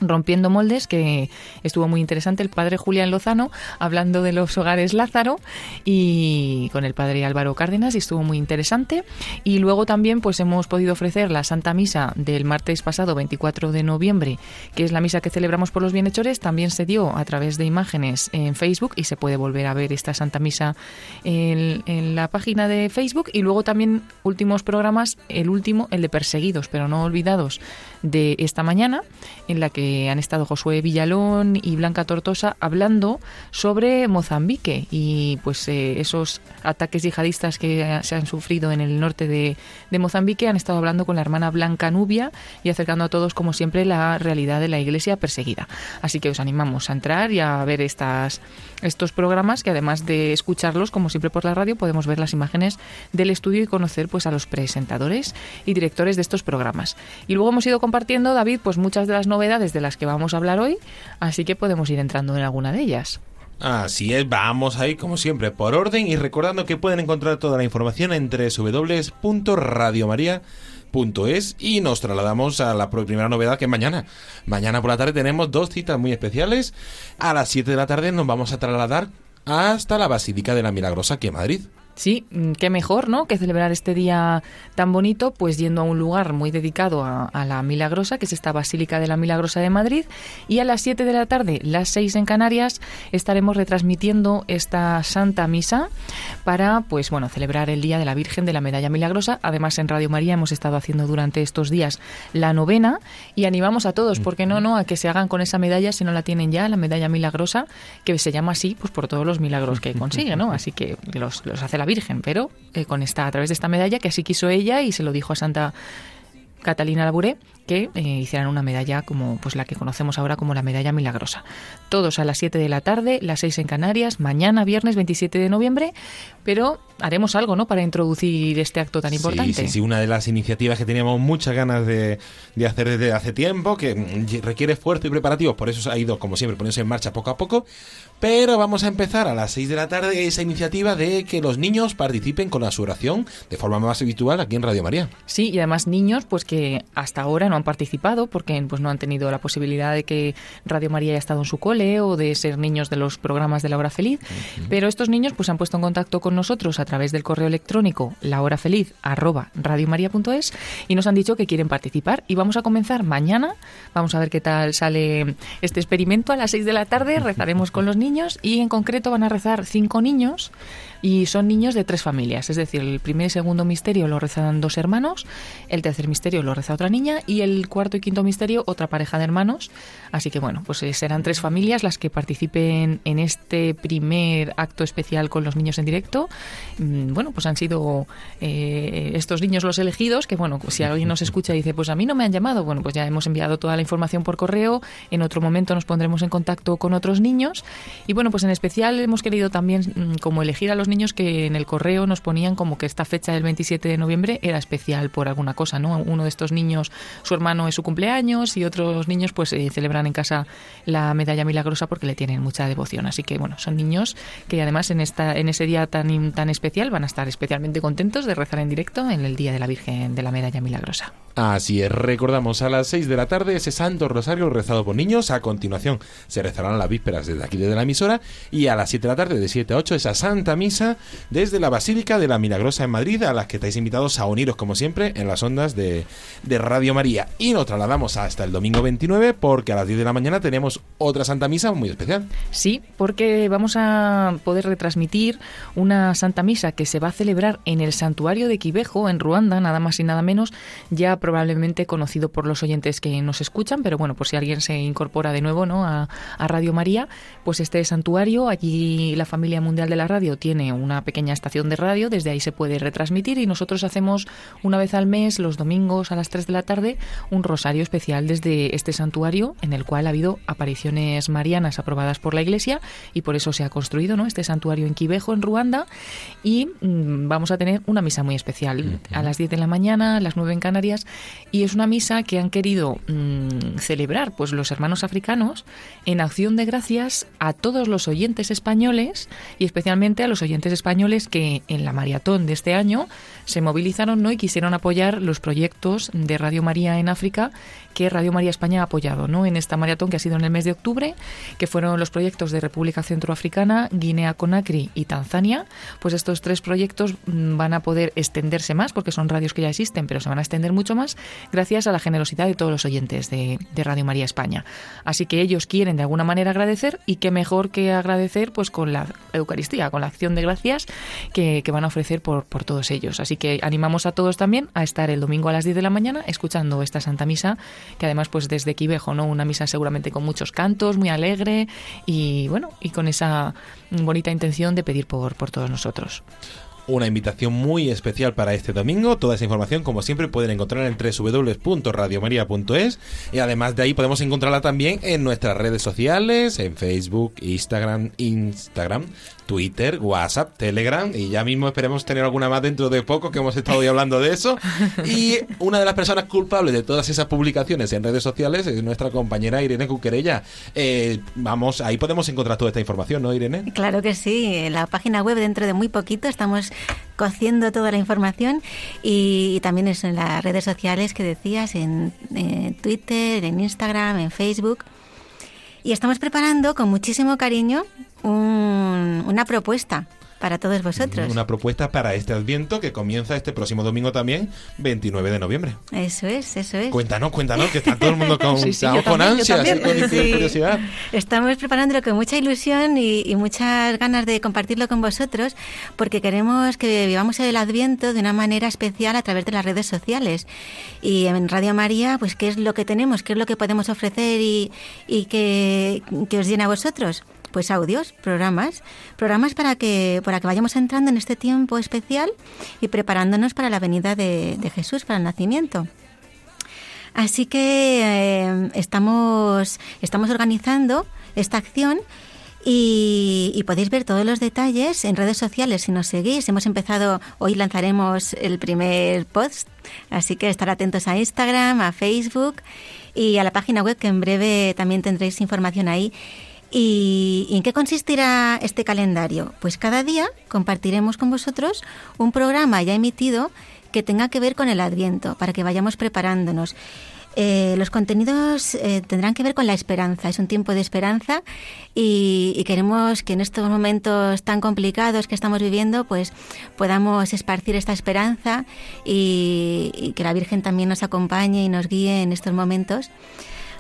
Rompiendo Moldes, que estuvo muy interesante, el padre Julián Lozano hablando de los hogares Lázaro y con el padre Álvaro Cárdenas y estuvo muy interesante. Y luego también pues hemos podido ofrecer la Santa Misa del martes pasado 24 de noviembre, que es la misa que celebramos por los bienhechores, también se dio a través de imágenes en Facebook y se puede volver a ver esta Santa Misa en, en la página de Facebook y luego también últimos programas, el último, el de Perseguidos pero no olvidados de esta mañana, en la que han estado Josué Villalón y Blanca Tortosa hablando sobre Mozambique y pues eh, esos ataques yihadistas que se han sufrido en el norte de, de, Mozambique. Han estado hablando con la hermana Blanca Nubia y acercando a todos, como siempre, la realidad de la iglesia perseguida. Así que os animamos a entrar y a ver estas, estos programas que además de escucharlos, como siempre por la radio, podemos ver las imágenes del estudio y conocer pues a los presentadores y directores de estos programas. Y luego hemos ido compartiendo, David, pues muchas de las novedades de las que vamos a hablar hoy, así que podemos ir entrando en alguna de ellas. Así es, vamos ahí como siempre por orden y recordando que pueden encontrar toda la información en www.radiomaria.es y nos trasladamos a la primera novedad que es mañana. Mañana por la tarde tenemos dos citas muy especiales. A las 7 de la tarde nos vamos a trasladar hasta la Basílica de la Milagrosa aquí en Madrid. Sí, qué mejor, ¿no? Que celebrar este día tan bonito, pues yendo a un lugar muy dedicado a, a, la Milagrosa, que es esta Basílica de la Milagrosa de Madrid. Y a las 7 de la tarde, las 6 en Canarias, estaremos retransmitiendo esta Santa Misa para, pues bueno, celebrar el Día de la Virgen de la Medalla Milagrosa. Además, en Radio María hemos estado haciendo durante estos días la novena y animamos a todos, porque no, no, a que se hagan con esa medalla si no la tienen ya, la Medalla Milagrosa, que se llama así, pues por todos los milagros que consigue, ¿no? Así que los, los hace la Virgen, pero eh, con esta, a través de esta medalla que así quiso ella y se lo dijo a Santa Catalina Labouré que eh, hicieran una medalla como pues la que conocemos ahora como la medalla milagrosa. Todos a las 7 de la tarde, las 6 en Canarias, mañana viernes 27 de noviembre, pero haremos algo, ¿no? Para introducir este acto tan importante. Sí, sí, sí, una de las iniciativas que teníamos muchas ganas de, de hacer desde hace tiempo, que requiere esfuerzo y preparativos, por eso ha ido, como siempre, poniéndose en marcha poco a poco, pero vamos a empezar a las 6 de la tarde esa iniciativa de que los niños participen con la su oración de forma más habitual aquí en Radio María. Sí, y además niños, pues que hasta ahora no han participado porque pues no han tenido la posibilidad de que Radio María haya estado en su cole o de ser niños de los programas de La Hora Feliz. Pero estos niños pues han puesto en contacto con nosotros a través del correo electrónico lahorafeliz@radiomaria.es y nos han dicho que quieren participar y vamos a comenzar mañana. Vamos a ver qué tal sale este experimento a las 6 de la tarde. Rezaremos con los niños y en concreto van a rezar cinco niños y son niños de tres familias, es decir, el primer y segundo misterio lo rezan dos hermanos, el tercer misterio lo reza otra niña y el cuarto y quinto misterio otra pareja de hermanos. Así que bueno, pues eh, serán tres familias las que participen en este primer acto especial con los niños en directo. Mm, Bueno, pues han sido eh, estos niños los elegidos, que bueno, si alguien nos escucha y dice, pues a mí no me han llamado, bueno, pues ya hemos enviado toda la información por correo, en otro momento nos pondremos en contacto con otros niños y bueno, pues en especial hemos querido también mm, como elegir a los niños que en el correo nos ponían como que esta fecha del 27 de noviembre era especial por alguna cosa, ¿no? Uno de estos niños, su hermano es su cumpleaños y otros niños pues eh, celebran en casa la medalla milagrosa porque le tienen mucha devoción. Así que bueno, son niños que además en esta en ese día tan tan especial van a estar especialmente contentos de rezar en directo en el día de la Virgen de la medalla milagrosa. Así es, recordamos a las 6 de la tarde ese Santo Rosario rezado por niños. A continuación se rezarán las vísperas desde aquí, desde la emisora. Y a las 7 de la tarde, de 7 a 8, esa Santa Misa desde la Basílica de la Milagrosa en Madrid, a las que estáis invitados a uniros, como siempre, en las ondas de, Radio María. Y nos trasladamos hasta el domingo 29, porque a las 10 de la mañana tenemos otra Santa Misa muy especial. Sí, porque vamos a poder retransmitir una Santa Misa que se va a celebrar en el santuario de Quivejo, en Ruanda, nada más y nada menos, ya probablemente conocido por los oyentes que nos escuchan, pero bueno, por si alguien se incorpora de nuevo ¿no? a, a Radio María, pues este santuario, allí la familia mundial de la radio tiene una pequeña estación de radio, desde ahí se puede retransmitir y nosotros hacemos una vez al mes, los domingos a las 3 de la tarde, un rosario especial desde este santuario en el cual ha habido apariciones marianas aprobadas por la Iglesia y por eso se ha construido ¿no? este santuario en Quivejo, en Ruanda, y mm, vamos a tener una misa muy especial a las 10 de la mañana, a las 9 en Canarias, y es una misa que han querido mm, celebrar pues los hermanos africanos en acción de gracias a todos los oyentes españoles y especialmente a los oyentes españoles que en la maratón de este año se movilizaron ¿no? y quisieron apoyar los proyectos de Radio María en África que Radio María España ha apoyado ¿no? en esta maratón que ha sido en el mes de octubre, que fueron los proyectos de República Centroafricana, Guinea Conakry y Tanzania. Pues estos tres proyectos mm, van a poder extenderse más, porque son radios que ya existen, pero se van a extender mucho más gracias a la generosidad de todos los oyentes de, de Radio María España. Así que ellos quieren de alguna manera agradecer y qué mejor que agradecer pues con la Eucaristía, con la acción de gracias que, van a ofrecer por, todos ellos. Así que animamos a todos también a estar el domingo a las 10 de la mañana escuchando esta Santa Misa, que además pues desde Quivejo, ¿no? Una misa seguramente con muchos cantos, muy alegre y bueno, y con esa bonita intención de pedir por, por todos nosotros una invitación muy especial para este domingo. Toda esa información, como siempre, pueden encontrarla en www.radiomaria.es y además de ahí podemos encontrarla también en nuestras redes sociales, en Facebook, Instagram, Instagram, Twitter, WhatsApp, Telegram y ya mismo esperemos tener alguna más dentro de poco que hemos estado hoy hablando de eso. Y una de las personas culpables de todas esas publicaciones en redes sociales es nuestra compañera Irene Cuquerella. Eh, vamos, ahí podemos encontrar toda esta información, ¿no, Irene? Claro que sí, en la página web dentro de muy poquito estamos cociendo toda la información y, también eso en las redes sociales que decías, en Twitter, en Instagram, en Facebook. Y estamos preparando con muchísimo cariño un- una propuesta para todos vosotros. Una propuesta para este Adviento que comienza este próximo domingo también, 29 de noviembre. Eso es, eso es. Cuéntanos, cuéntanos, que está todo el mundo con, Sí, sí, con también, ansias y con Sí. curiosidad. Estamos preparándolo con mucha ilusión y, y muchas ganas de compartirlo con vosotros porque queremos que vivamos el Adviento de una manera especial a través de las redes sociales. Y en Radio María, pues, ¿qué es lo que tenemos? ¿Qué es lo que podemos ofrecer y, y que, que os llena a vosotros? Pues audios, programas, programas para que, para que vayamos entrando en este tiempo especial y preparándonos para la venida de, Jesús, para el nacimiento. Así que eh, estamos, estamos organizando esta acción y, y podéis ver todos los detalles en redes sociales si nos seguís. Hemos empezado, hoy lanzaremos el primer post, así que estar atentos a Instagram, a Facebook y a la página web que en breve también tendréis información ahí. ¿Y, y en qué consistirá este calendario? Pues cada día compartiremos con vosotros un programa ya emitido que tenga que ver con el Adviento, para que vayamos preparándonos. Eh, los contenidos eh, tendrán que ver con la esperanza. Es un tiempo de esperanza y, queremos que en estos momentos tan complicados que estamos viviendo, pues podamos esparcir esta esperanza y, que la Virgen también nos acompañe y nos guíe en estos momentos.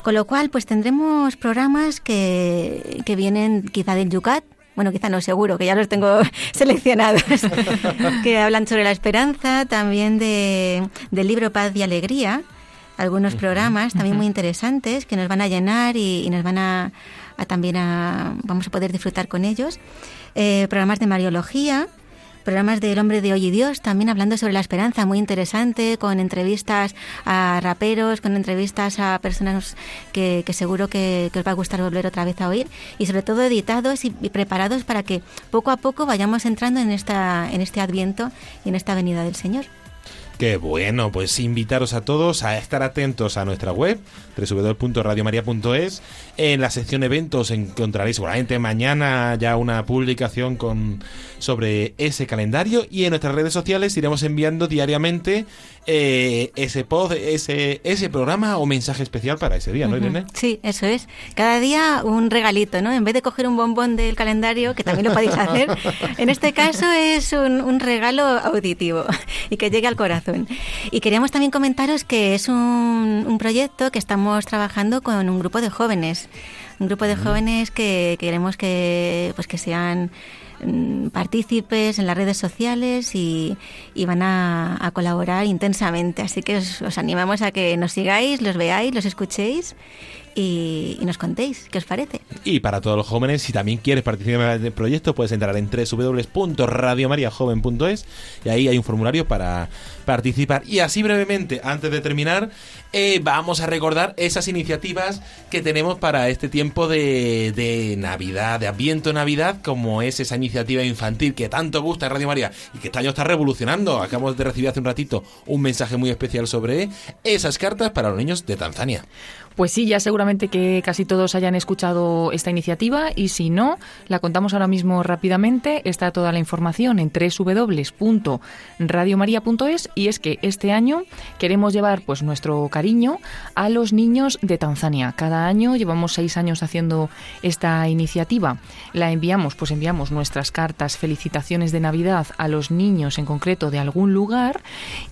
Con lo cual, pues tendremos programas que, que vienen quizá del Yucat, bueno, quizá no, seguro, que ya los tengo seleccionados, que hablan sobre la esperanza, también de, del libro Paz y Alegría, algunos programas también muy interesantes que nos van a llenar y, nos van a, también a, vamos a poder disfrutar con ellos. Eh, programas de Mariología, programas del Hombre de Hoy y Dios, también hablando sobre la esperanza, muy interesante, con entrevistas a raperos, con entrevistas a personas que, seguro que, os va a gustar volver otra vez a oír, y sobre todo editados y, preparados para que poco a poco vayamos entrando en, esta, en este adviento y en esta venida del Señor. Qué bueno, pues invitaros a todos a estar atentos a nuestra web www.radiomaria.es. En la sección eventos encontraréis seguramente mañana ya una publicación con sobre ese calendario y en nuestras redes sociales iremos enviando diariamente eh, ese pod, ese, ese programa o mensaje especial para ese día, ¿no, Irene? Sí, eso es. Cada día un regalito, ¿no? En vez de coger un bombón del calendario, que también lo podéis hacer, en este caso es un, un regalo auditivo y que llegue al corazón. Y queríamos también comentaros que es un, un proyecto que estamos trabajando con un grupo de jóvenes un grupo de jóvenes que queremos que pues que sean partícipes en las redes sociales y, van a, colaborar intensamente. Así que os, animamos a que nos sigáis, los veáis, los escuchéis y, nos contéis qué os parece. Y para todos los jóvenes, si también quieres participar en el proyecto, puedes entrar en www.radiomariajoven.es y ahí hay un formulario para participar. Y así brevemente, antes de terminar, eh, vamos a recordar esas iniciativas que tenemos para este tiempo de, de Navidad, de Adviento Navidad, como es esa iniciativa infantil que tanto gusta Radio María y que este año está revolucionando. Acabamos de recibir hace un ratito un mensaje muy especial sobre esas cartas para los niños de Tanzania. Pues sí, ya seguramente que casi todos hayan escuchado esta iniciativa y si no, la contamos ahora mismo rápidamente. Está toda la información en www.radiomaria.es y es que este año queremos llevar pues nuestro cariño a los niños de Tanzania. Cada año llevamos seis años haciendo esta iniciativa. La enviamos, pues enviamos nuestras cartas, felicitaciones de Navidad a los niños en concreto de algún lugar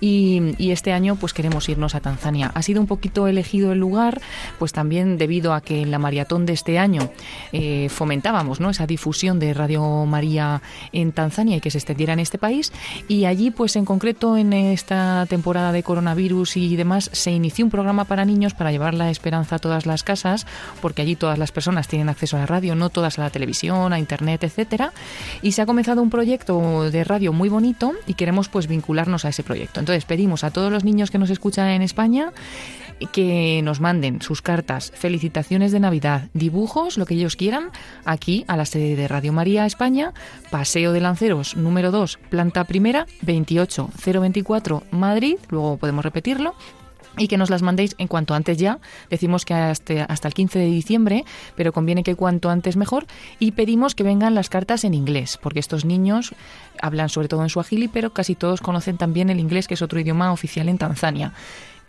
y, y este año pues queremos irnos a Tanzania. Ha sido un poquito elegido el lugar pues también debido a que en la maratón de este año eh, fomentábamos ¿no? esa difusión de Radio María en Tanzania y que se extendiera en este país. Y allí, pues en concreto, en esta temporada de coronavirus y demás, se inició un programa para niños para llevar la esperanza a todas las casas, porque allí todas las personas tienen acceso a la radio, no todas a la televisión, a internet, etcétera. Y se ha comenzado un proyecto de radio muy bonito y queremos pues vincularnos a ese proyecto. Entonces pedimos a todos los niños que nos escuchan en España que nos manden sus cartas, felicitaciones de Navidad, dibujos, lo que ellos quieran, aquí a la sede de Radio María España, Paseo de Lanceros número 2, planta primera, 28024 Madrid, luego podemos repetirlo, y que nos las mandéis en cuanto antes ya. Decimos que hasta, el 15 de diciembre, pero conviene que cuanto antes mejor. Y pedimos que vengan las cartas en inglés, porque estos niños hablan sobre todo en su suajili, pero casi todos conocen también el inglés, que es otro idioma oficial en Tanzania.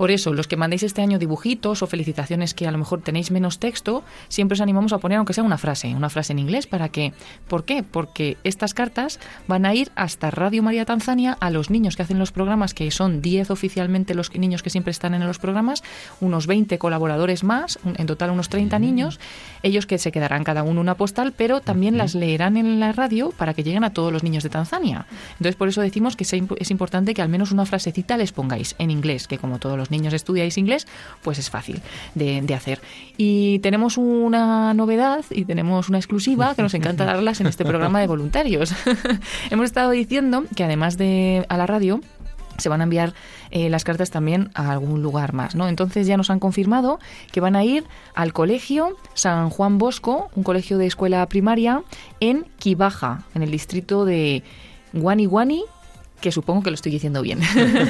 Por eso, los que mandéis este año dibujitos o felicitaciones que a lo mejor tenéis menos texto, siempre os animamos a poner aunque sea una frase, una frase en inglés para que, ¿por qué? Porque estas cartas van a ir hasta Radio María Tanzania a los niños que hacen los programas, que son 10 oficialmente los niños que siempre están en los programas, unos 20 colaboradores más, en total unos 30 niños, ellos que se quedarán cada uno una postal, pero también las leerán en la radio para que lleguen a todos los niños de Tanzania. Entonces, por eso decimos que es importante que al menos una frasecita les pongáis en inglés, que como todos los niños estudiáis inglés, pues es fácil de, hacer. Y tenemos una novedad y tenemos una exclusiva que nos encanta darlas en este programa de voluntarios. Hemos estado diciendo que además de a la radio, se van a enviar eh, las cartas también a algún lugar más, ¿no? Entonces ya nos han confirmado que van a ir al colegio San Juan Bosco, un colegio de escuela primaria en Kibaja, en el distrito de Guani Guani que supongo que lo estoy diciendo bien.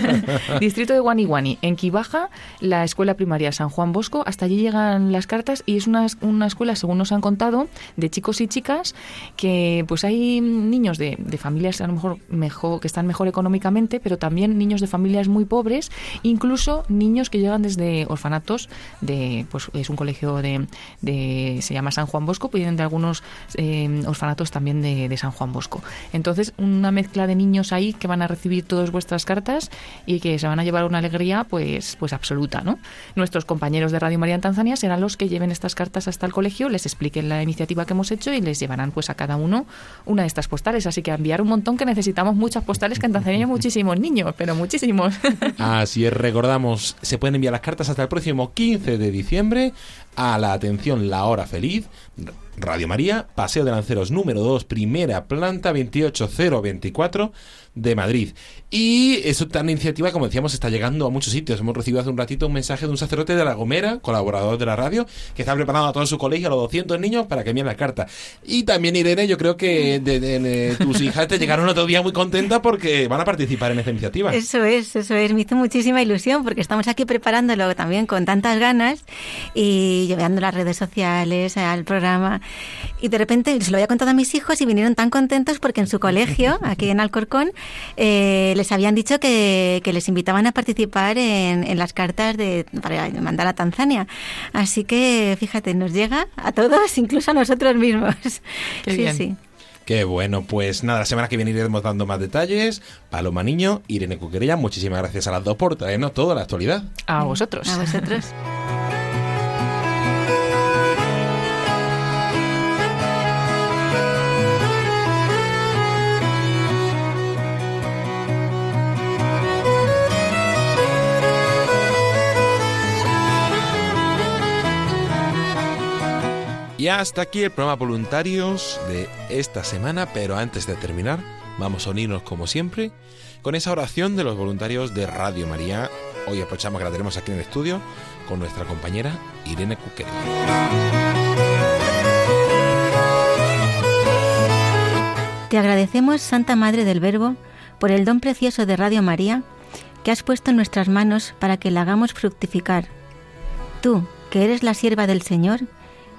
Distrito de Guaniguani, en Quibaja, la escuela primaria San Juan Bosco. Hasta allí llegan las cartas y es una, una escuela, según nos han contado, de chicos y chicas que pues hay niños de, de familias a lo mejor mejor que están mejor económicamente, pero también niños de familias muy pobres, incluso niños que llegan desde orfanatos de pues es un colegio de, de se llama San Juan Bosco, vienen de algunos eh, orfanatos también de, de San Juan Bosco. Entonces, una mezcla de niños ahí que van a recibir todas vuestras cartas y que se van a llevar una alegría pues pues absoluta, ¿no? Nuestros compañeros de Radio María en Tanzania serán los que lleven estas cartas hasta el colegio, les expliquen la iniciativa que hemos hecho y les llevarán pues a cada uno una de estas postales, así que a enviar un montón que necesitamos muchas postales que en Tanzania hay muchísimos niños, pero muchísimos. Así es, recordamos, se pueden enviar las cartas hasta el próximo 15 de diciembre a la atención La Hora Feliz, Radio María, Paseo de Lanceros número 2, primera planta 28024 de Madrid. Y eso tan iniciativa, como decíamos, está llegando a muchos sitios. Hemos recibido hace un ratito un mensaje de un sacerdote de La Gomera, colaborador de la radio, que está preparando a todo su colegio, a los 200 niños, para que envíen la carta. Y también, Irene, yo creo que tus hijas te llegaron otro día muy contentas porque van a participar en esta iniciativa. Eso es, eso es. Me hizo muchísima ilusión porque estamos aquí preparándolo también con tantas ganas y llevando las redes sociales al programa. Y de repente se lo había contado a mis hijos y vinieron tan contentos porque en su colegio, aquí en Alcorcón, eh, les habían dicho que, que les invitaban a participar en, en las cartas de, para mandar a Tanzania. Así que, fíjate, nos llega a todos, incluso a nosotros mismos. Qué sí, bien. sí. Qué bueno, pues nada, la semana que viene iremos dando más detalles. Paloma Niño, Irene Cuquerella, muchísimas gracias a las dos por traernos toda la actualidad. A vosotros. A vosotros. Y hasta aquí el programa voluntarios de esta semana, pero antes de terminar, vamos a unirnos como siempre con esa oración de los voluntarios de Radio María. Hoy aprovechamos que la tenemos aquí en el estudio con nuestra compañera Irene Cuquerella. Te agradecemos, Santa Madre del Verbo, por el don precioso de Radio María que has puesto en nuestras manos para que la hagamos fructificar. Tú, que eres la sierva del Señor,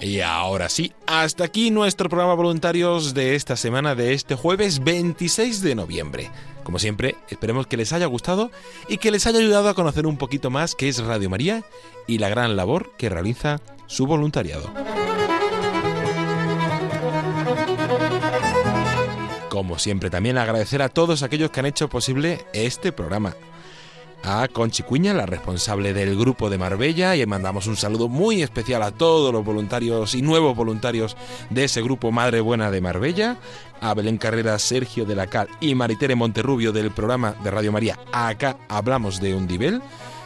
Y ahora sí, hasta aquí nuestro programa voluntarios de esta semana, de este jueves 26 de noviembre. Como siempre, esperemos que les haya gustado y que les haya ayudado a conocer un poquito más qué es Radio María y la gran labor que realiza su voluntariado. Como siempre, también agradecer a todos aquellos que han hecho posible este programa. A Conchi Cuña, la responsable del grupo de Marbella, y mandamos un saludo muy especial a todos los voluntarios y nuevos voluntarios de ese grupo Madre Buena de Marbella, a Belén Carrera, Sergio de la Cal y Maritere Monterrubio del programa de Radio María. Acá Hablamos de Undibel,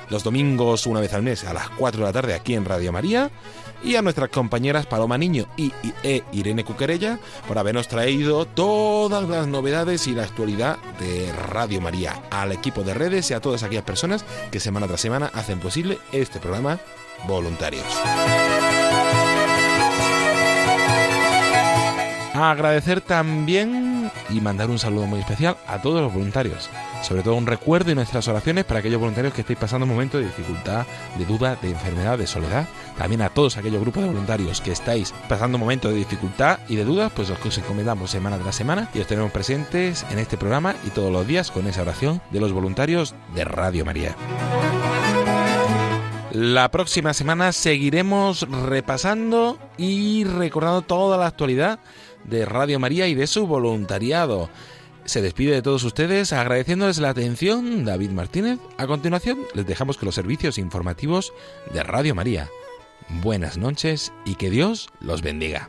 los domingos una vez al mes a las 4 de la tarde aquí en Radio María, y a nuestras compañeras Paloma Niño y, e Irene Cuquerella por habernos traído todas las novedades y la actualidad de Radio María, al equipo de redes y a todas aquellas personas que semana tras semana hacen posible este programa voluntarios. Agradecer también y mandar un saludo muy especial a todos los voluntarios. Sobre todo un recuerdo y nuestras oraciones para aquellos voluntarios que estéis pasando un momento de dificultad, de duda, de enfermedad, de soledad. También a todos aquellos grupos de voluntarios que estáis pasando un momento de dificultad y de dudas, pues os encomendamos semana tras semana y os tenemos presentes en este programa y todos los días con esa oración de los voluntarios de Radio María. La próxima semana seguiremos repasando y recordando toda la actualidad de Radio María y de su voluntariado. Se despide de todos ustedes agradeciéndoles la atención David Martínez. A continuación les dejamos con los servicios informativos de Radio María. Buenas noches y que Dios los bendiga.